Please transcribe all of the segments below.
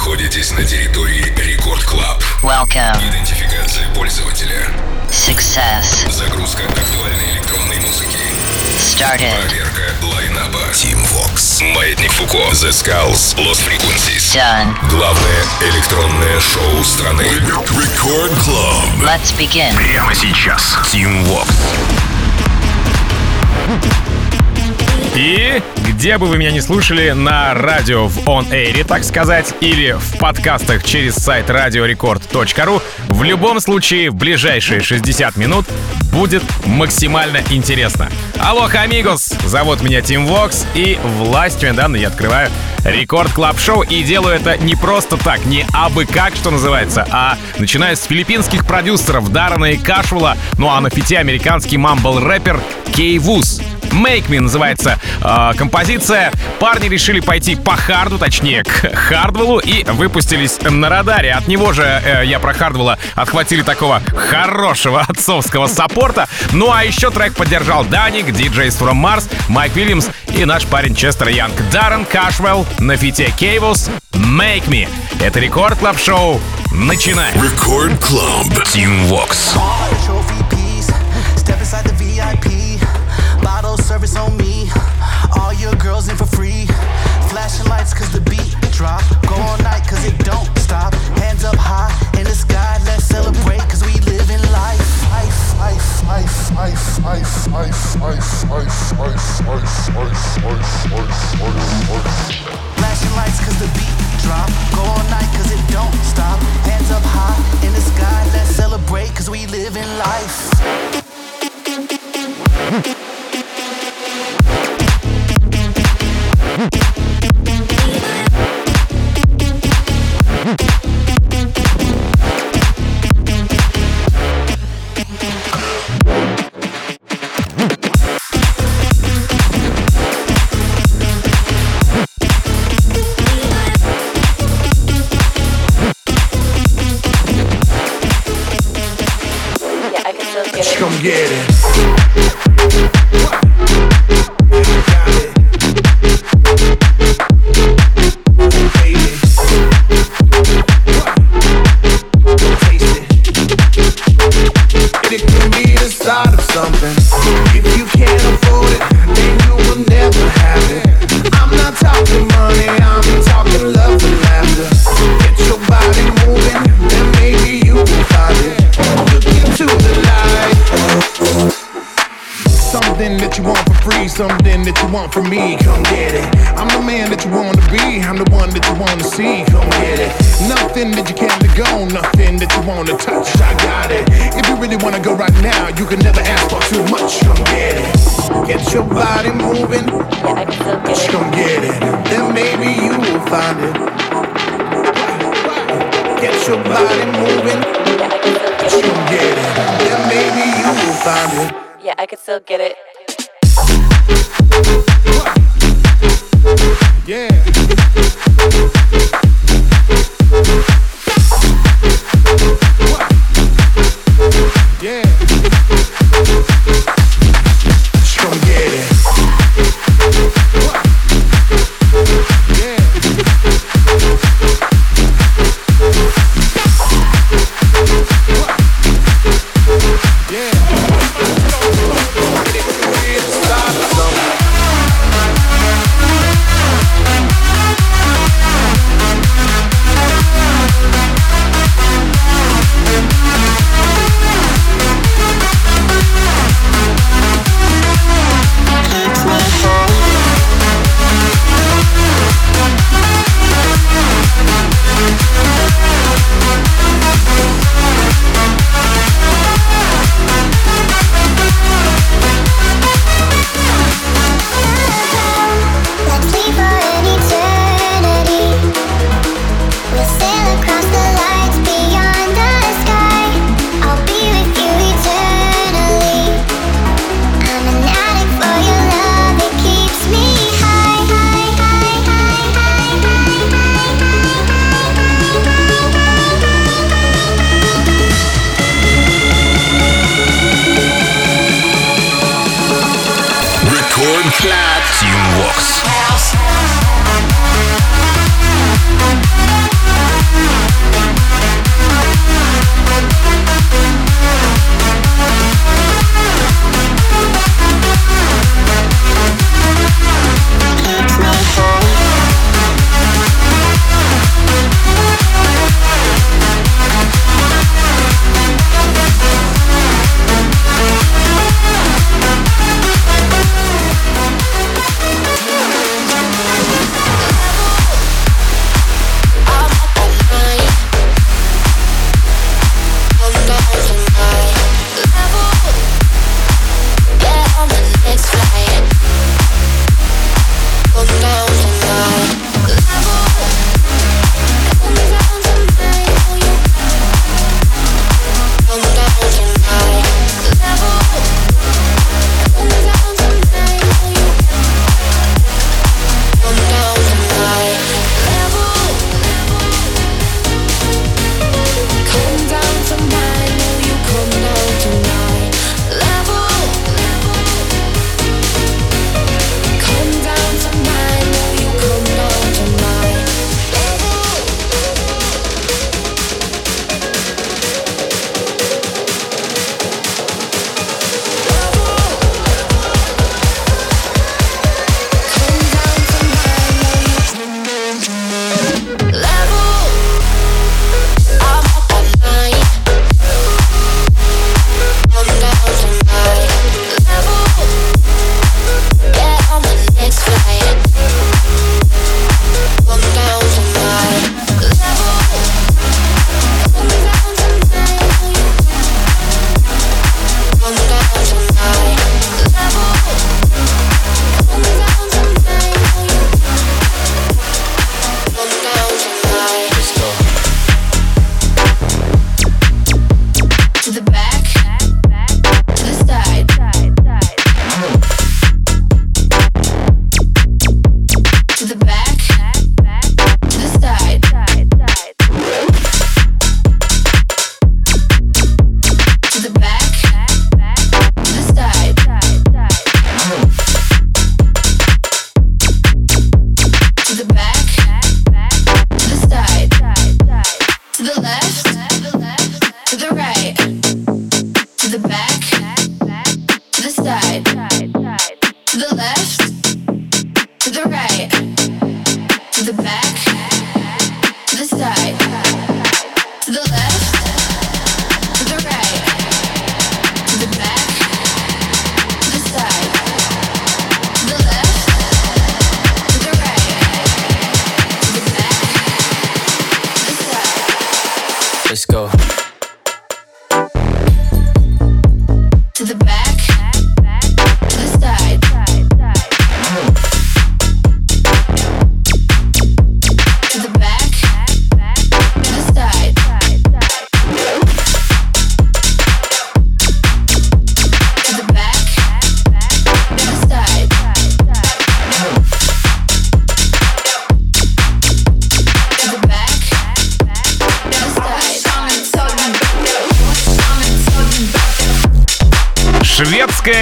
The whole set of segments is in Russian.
находитесь на территории Record Club. Welcome. Идентификация пользователя. Success. Загрузка актуальной электронной музыки. Started. Проверка line-up а. Tim Vox. Маятник Фуко. The Skulls. Lost Frequencies. Done. Главное электронное шоу страны. Record Club. Let's begin. Прямо сейчас. Tim Vox. И где бы вы меня не слушали, на радио в On Air, так сказать, или в подкастах через сайт radiorecord.ru, в любом случае в ближайшие 60 минут будет максимально интересно. Алло, amigos! Зовут меня Тим Вокс, и властью данной я открываю Record Club Show, и делаю это не просто так, не абы как, что называется, а начиная с филиппинских продюсеров Даррена и Кашвула, ну а на фите американский мамбл-рэпер Кей Вуз. Make Me называется э, композиция. Парни решили пойти по харду, точнее, к Хардвеллу и выпустились на радаре. От него же э, я про Хардвелла отхватили такого хорошего отцовского саппорта. Ну а еще трек поддержал Даник, DJs from Mars, Майк Уильямс и наш парень Честер Янг. Даррен Кашвелл на фите Кейвус Make Me. Это Record Club Show. Начинаем. Record Club. Team Vox. service on me. All your girls in for free. Flashing lights cause the beat drop. Go all night cause it don't stop. Hands up high in the sky. Let's celebrate Flashing lights cause the beat drop. Go all night it don't stop. Hands up high in the sky. Let's celebrate we live in life.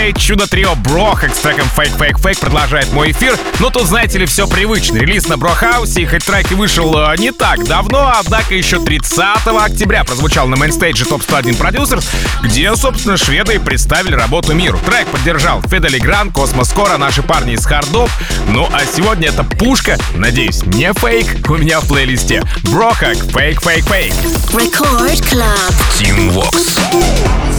Шведское чудо-трио Brohug с треком Fake Fake Fake продолжает мой эфир. Но тут, знаете ли, все привычно. Релиз на Brohouse, и хоть трек и вышел э, не так давно, однако еще 30 октября прозвучал на мейнстейдже Топ 101 Producers, где, собственно, шведы и представили работу миру. Трек поддержал Fedde Le Grand, Cosmo & Skoro, наши парни из Хардов. Ну а сегодня это пушка, надеюсь, не фейк, у меня в плейлисте. Brohug, Fake Fake Fake. Record Club. Tim Vox.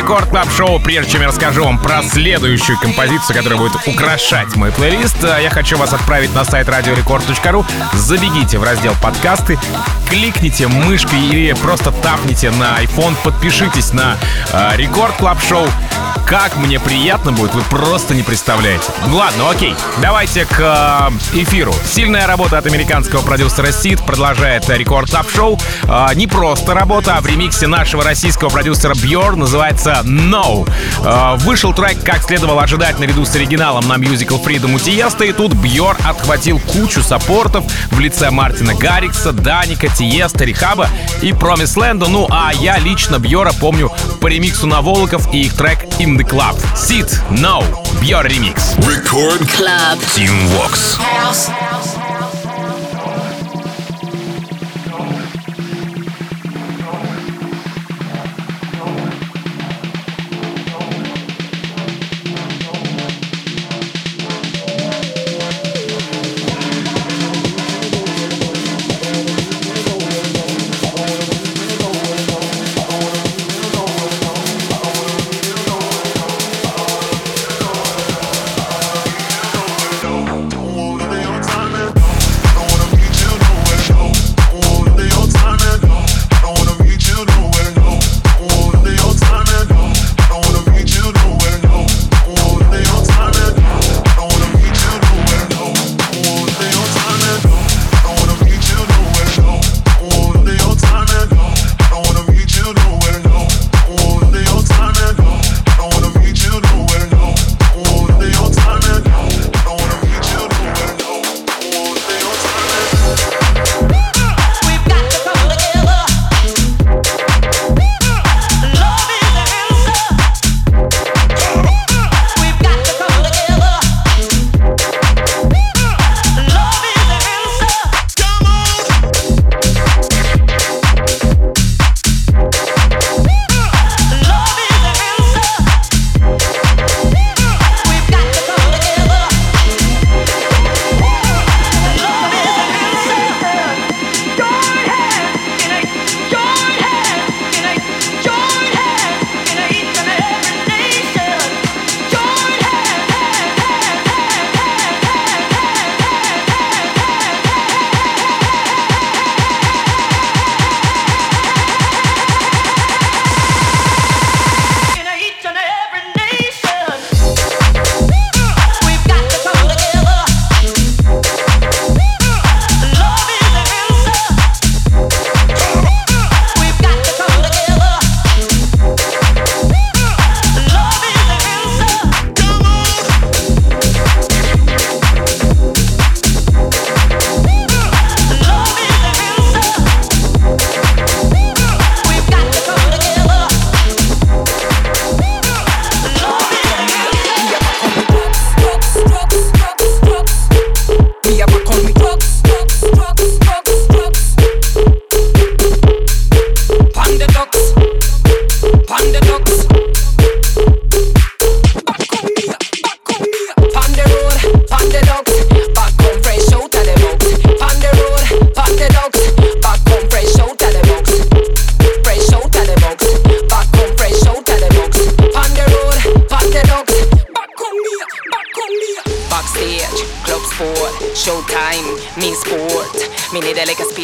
Record Club Show. Прежде чем я расскажу вам про следующую композицию, которая будет украшать мой плейлист, э, я хочу вас отправить на сайт radiorecord.ru. Забегите в раздел подкасты, кликните мышкой или просто тапните на iPhone, подпишитесь на э, Record Club Show. Как мне приятно будет, вы просто не представляете. Ну ладно, окей, давайте к э, эфиру. Сильная работа от американского продюсера Сид продолжает Record Club Show. Не просто работа, а в ремиксе нашего российского продюсера Бьор называется No. Э, вышел трек, как следовало ожидать, наряду с оригиналом на Musical Freedom у Тиеста, и тут Бьор отхватил кучу саппортов в лице Мартина Гаррикса, Даника, Тиеста, Рихаба и Промис Лэнда. Ну а я лично Бьора помню по ремиксу на Волоков и их трек In the Club. Sit, No, Бьор ремикс. Record Club. Team Vox. Don't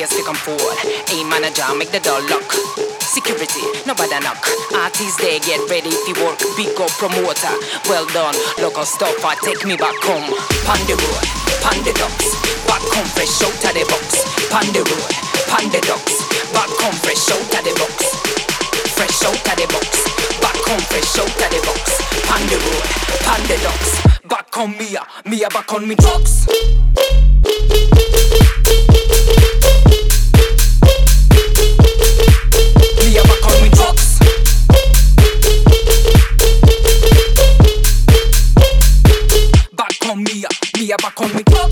like to come forward. A manager, make the door lock. Security, nobody knock. Artists they get ready to work. Big up promoter, well done. Local stuffer, take me back home. The road, ducks. Back home fresh out of the box. The road, ducks. Back home fresh out of the box. Fresh out of the box. Back home fresh out of the box. The road, ducks. Back on Mia, Mia back on me drugs. Back on me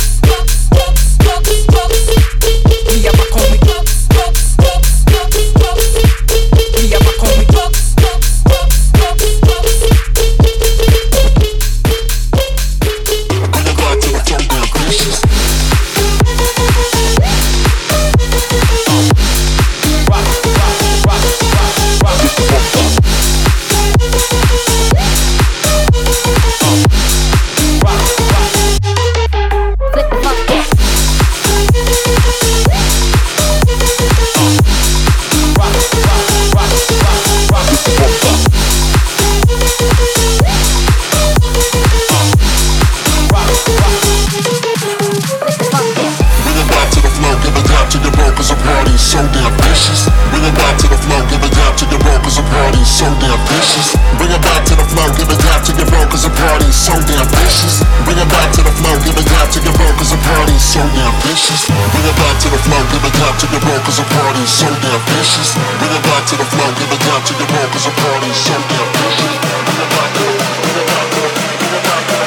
flow, give it down to your bro, cause the party's so damn vicious. Bring it back to the flow, give it down to your bro, cause the party's so damn vicious. Bring it back to the flow, give it down to your bro, cause the party's so damn vicious. Bring it back to the flow, give it down to your bro, cause the party's so damn vicious. Bring it back to the bring it back to the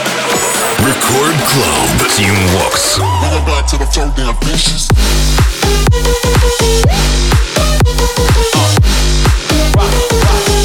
bring it back to the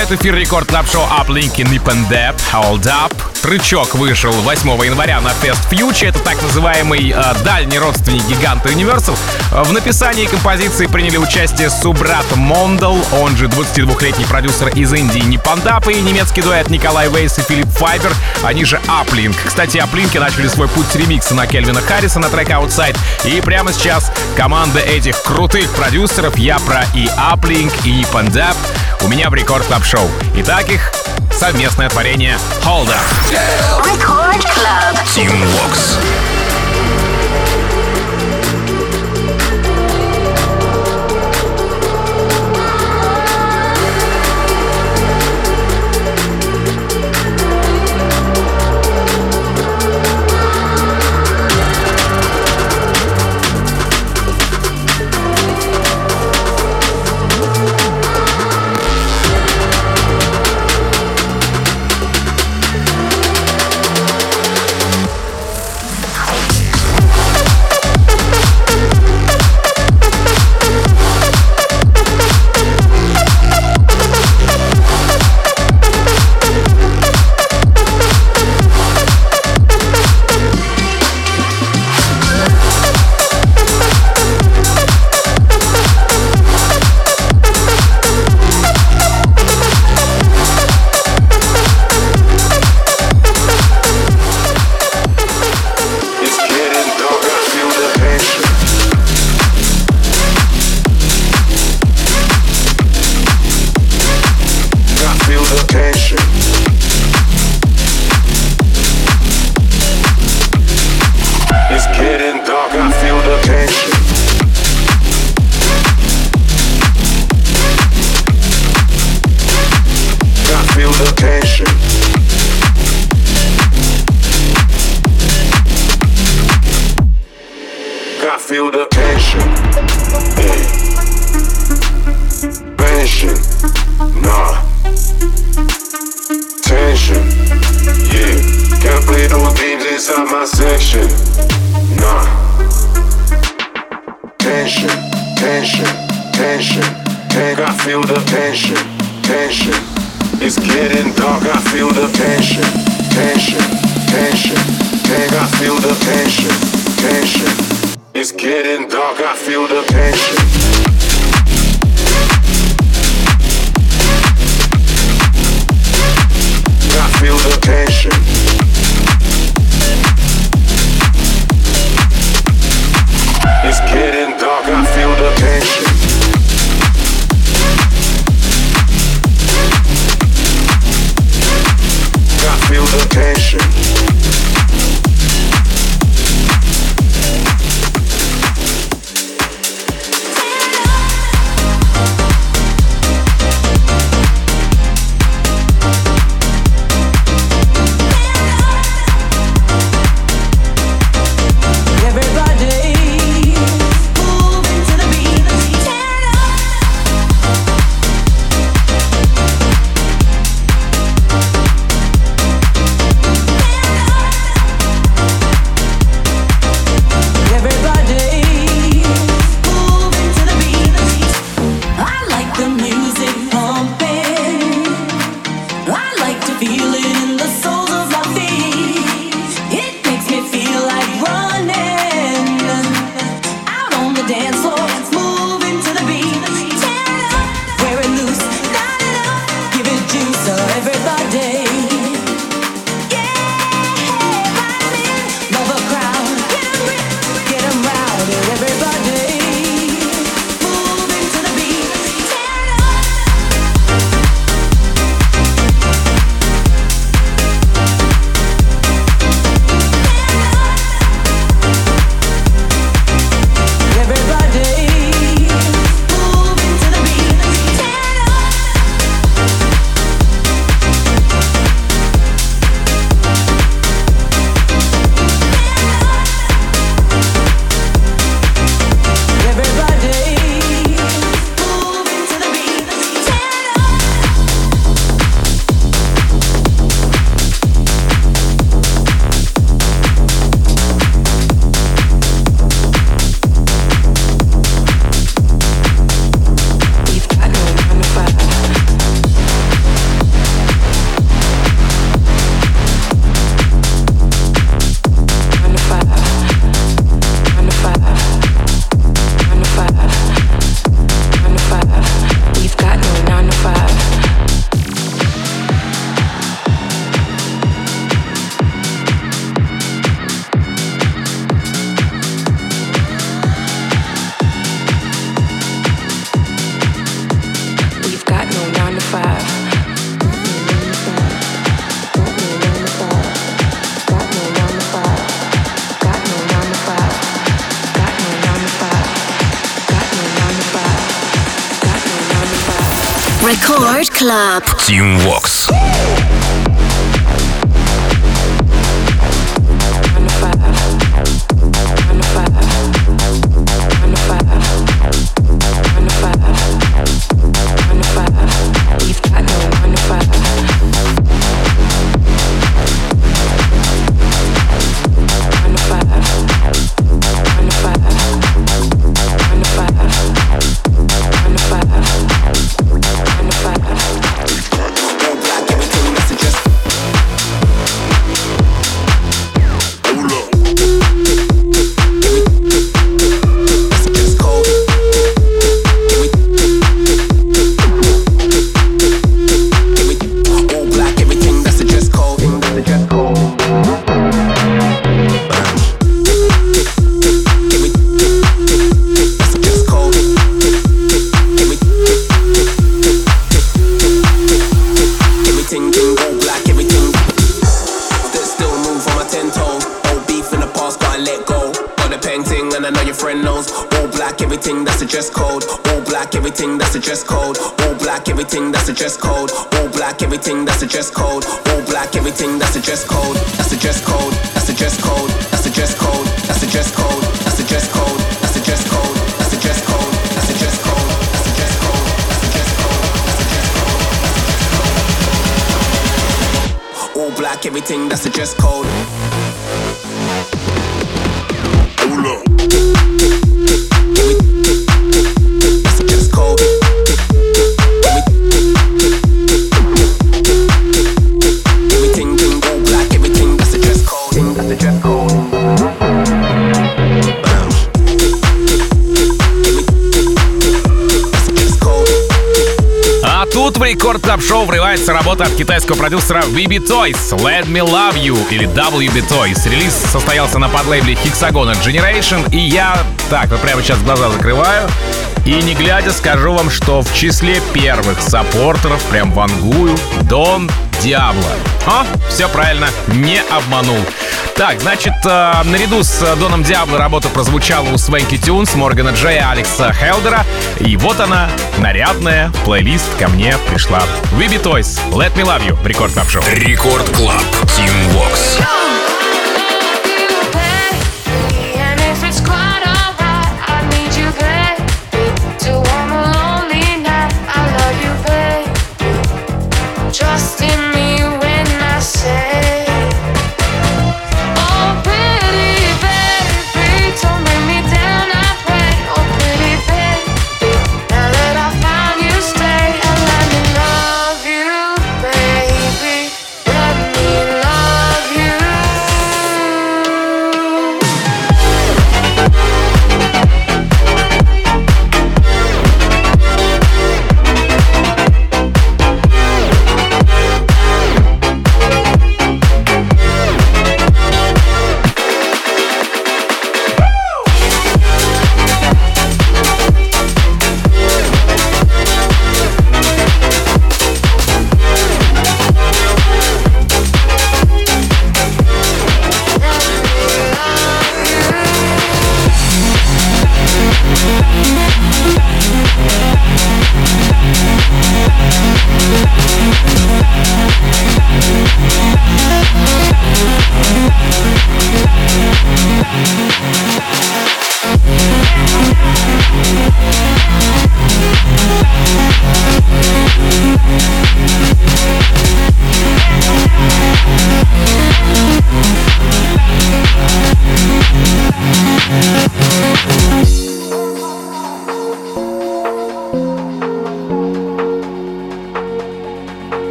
Продолжают эфир Record Club Show Uplink и Nippandab, Hold Up. Трючок вышел 8 января на Fest Future. Это так называемый э, дальний родственник гиганта Universal. Э, В написании композиции приняли участие субрат Мондал, он же 22-летний продюсер из Индии Nippandab и немецкий дуэт Николай Вейс и Филипп Файбер, они же Uplink. Кстати, Аплинки начали свой путь с ремикса на Кельвина Харриса на трек Outside. И прямо сейчас команда этих крутых продюсеров, я про и Uplink, и Nippandab, у меня в рекорд клаб шоу Итак, их совместное творение Hold Up. Record Club. Team Vox. Club. Team Works. Thank you. рекорд клаб шоу врывается работа от китайского продюсера BB Toys Let Me Love You или WB Toys. Релиз состоялся на подлейбле Hexagon Generation, и я... Так, вот прямо сейчас глаза закрываю. И не глядя скажу вам, что в числе первых саппортеров прям вангую Дон Диабло. А, все правильно, не обманул. Так, значит, э, наряду с э, Доном Диабло работа прозвучала у Swanky Tunes, Моргана Джея, Алекса Хелдера. И вот она, нарядная, плейлист ко мне пришла. Виби Тойс, Let Me Love You, Record Club Show. Record Club, Тим Вокс.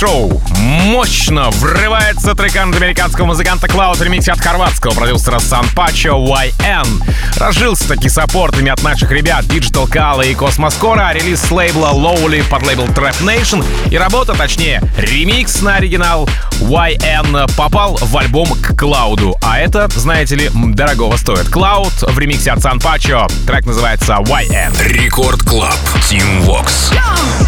Шоу мощно врывается трек от американского музыканта в ремиксе от хорватского продюсера Сан Пачо YN. Разжился таки саппортами от наших ребят Digital Kala и Cosmos Core, а релиз с лейбла Lowly под лейбл Trap Nation и работа, точнее, ремикс на оригинал YN попал в альбом к Клауду. А это, знаете ли, дорогого стоит. Cloud в ремиксе от Сан Пачо. Трек называется YN. Рекорд Клаб. Тим Вокс. Yes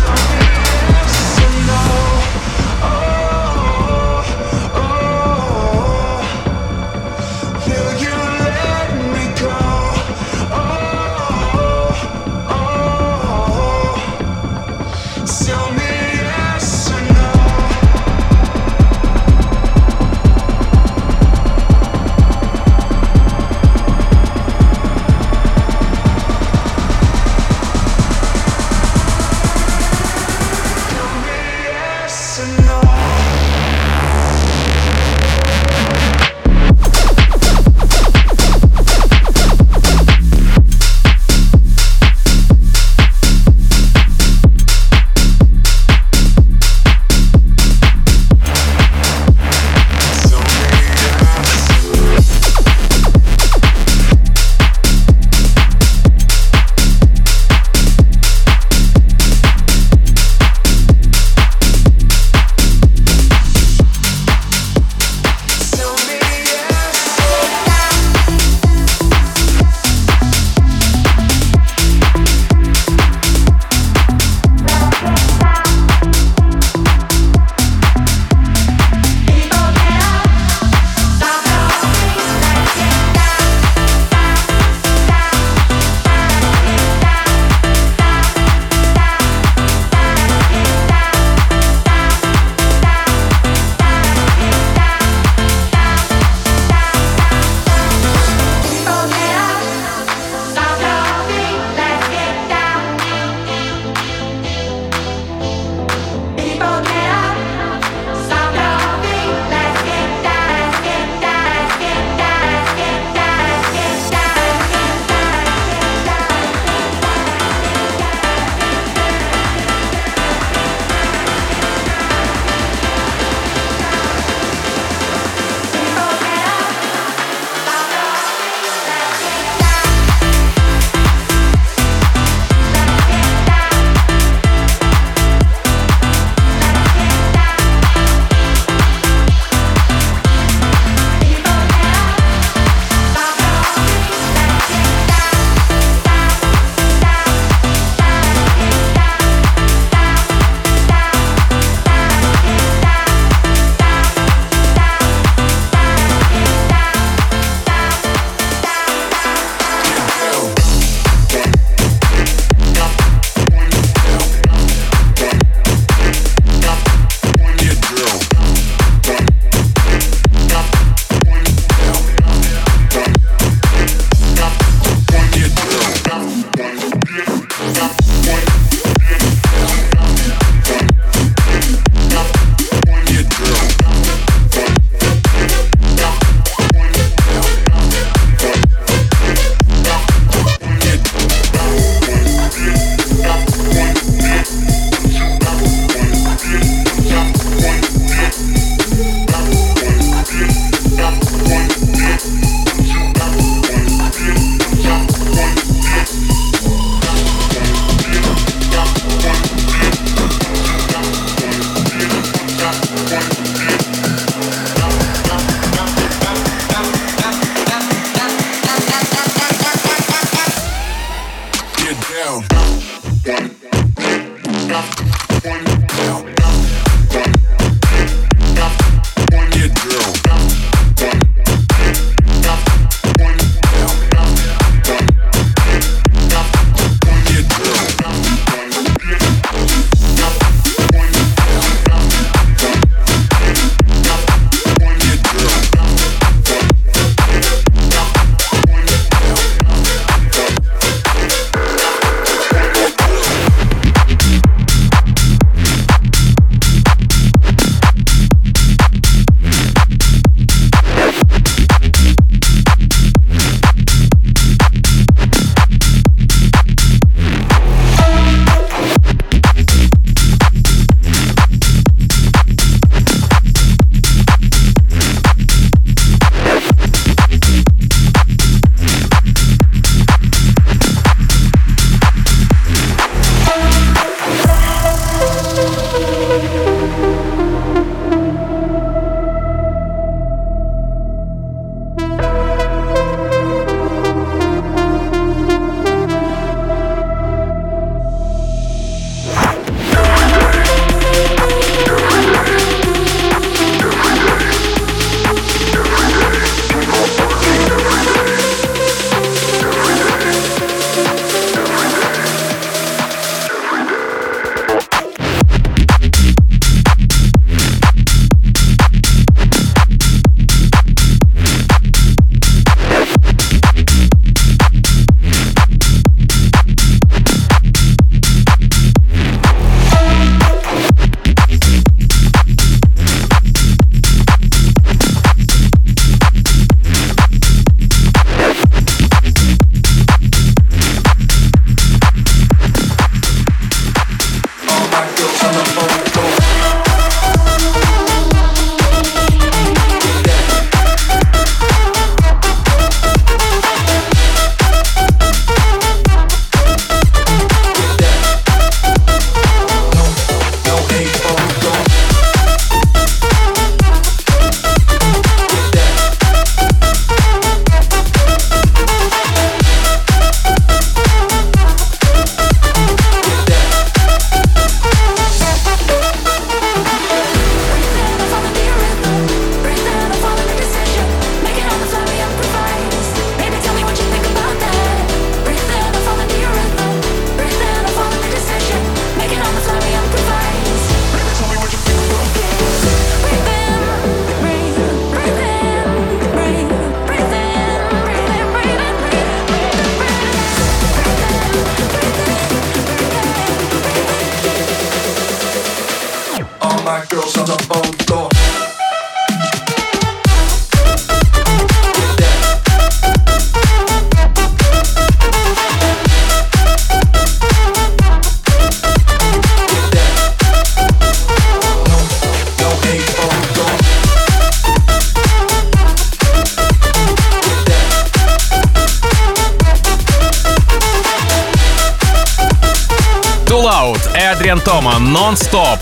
Non-Stop.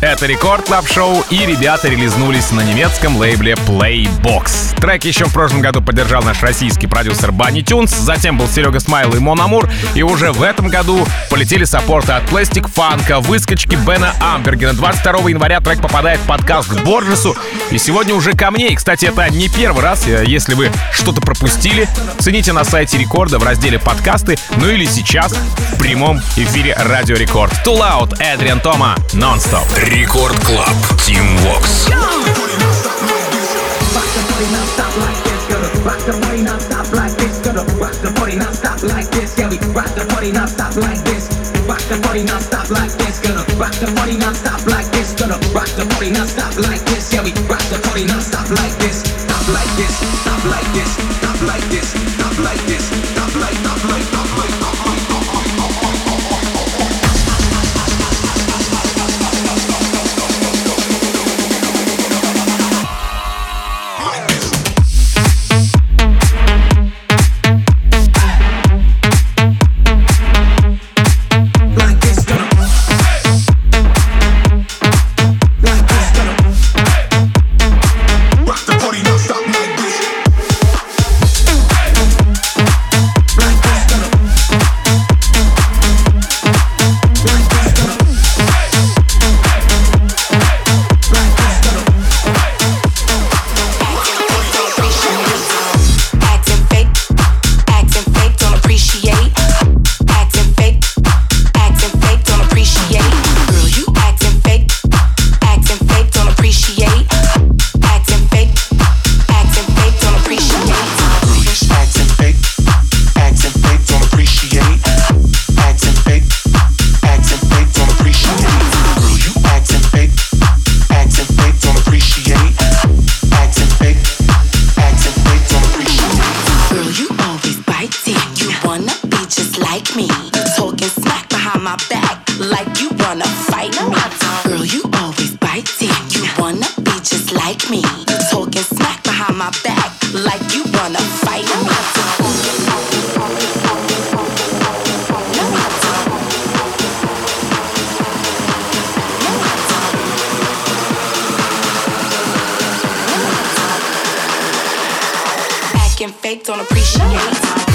Это Record Club Show и ребята релизнулись на немецком лейбле Playbox. Трек еще в прошлом году поддержал наш российский продюсер Банни Тюнс, затем был Серега Смайл и Мон Амур, и уже в этом году полетели саппорты от Plastik Funk а, выскочки Бена Амбергена. 22 января трек попадает в подкаст к Борджесу, и сегодня уже ко мне. И, кстати, это не первый раз, э, если вы что-то пропустили, цените на сайте Рекорда в разделе подкасты, ну или сейчас в прямом эфире Радио Рекорд. Too Loud, Эдриан Тома, Non-Stop. Record Club. Тим Вокс. the body non stop like this. Gonna rock the body non stop like this. Gonna rock the body non stop like this. Yeah, we rock the body non stop like this. Stop like this. Stop like this. Stop like this. Stop like this. Acting fake, don't appreciate.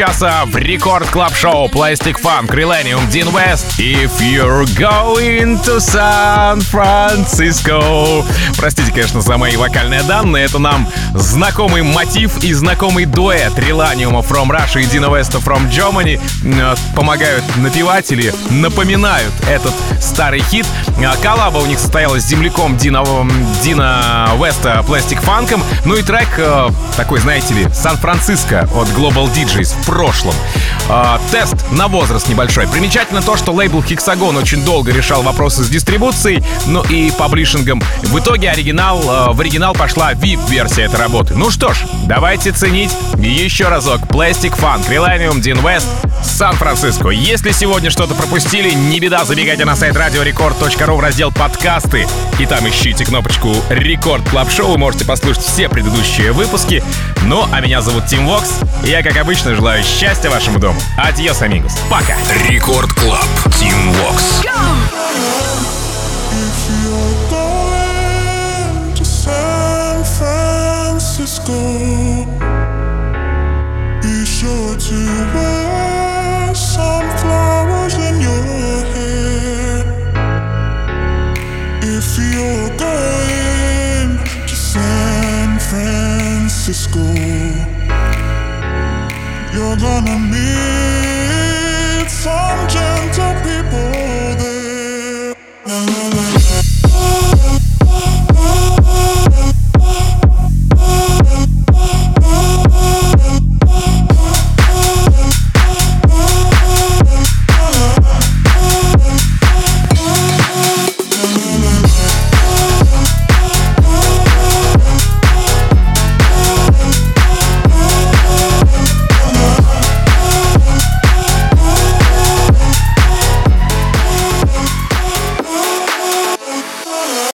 Часа в рекорд клаб шоу. Plastic Funk Relenium Dean West If you're going to San Francisco. Простите, конечно, за мои вокальные данные. Это нам знакомый мотив и знакомый дуэт. Relenium from Russia и Дина Веста from Germany э, Помогают напевать или напоминают этот старый хит. Э, Коллаба у них состоялась с земляком Дина, Дина Веста Plastic Funk. Ну и трек э, такой, знаете ли, Сан-Франциско от Global DJs в прошлом. А, тест на возраст небольшой. Примечательно то, что лейбл Hexagon очень долго решал вопросы с дистрибуцией, ну и паблишингом. В итоге оригинал, а, в оригинал пошла VIP-версия этой работы. Ну что ж, давайте ценить еще разок. Plastic Funk, Relanium, Dean West, Сан-Франциско. Если сегодня что-то пропустили, не беда, забегайте на сайт radiorecord.ru в раздел подкасты. И там ищите кнопочку Record Club Show. Можете послушать все предыдущие выпуски. Ну, а меня зовут Тим Вокс. Я, как обычно, желаю счастья вашему дому. Adiós, amigos. Пока. Record Club. Тим Вокс. to San Francisco. Be sure to wear some flowers in your hair. If you're going to San Francisco, you're gonna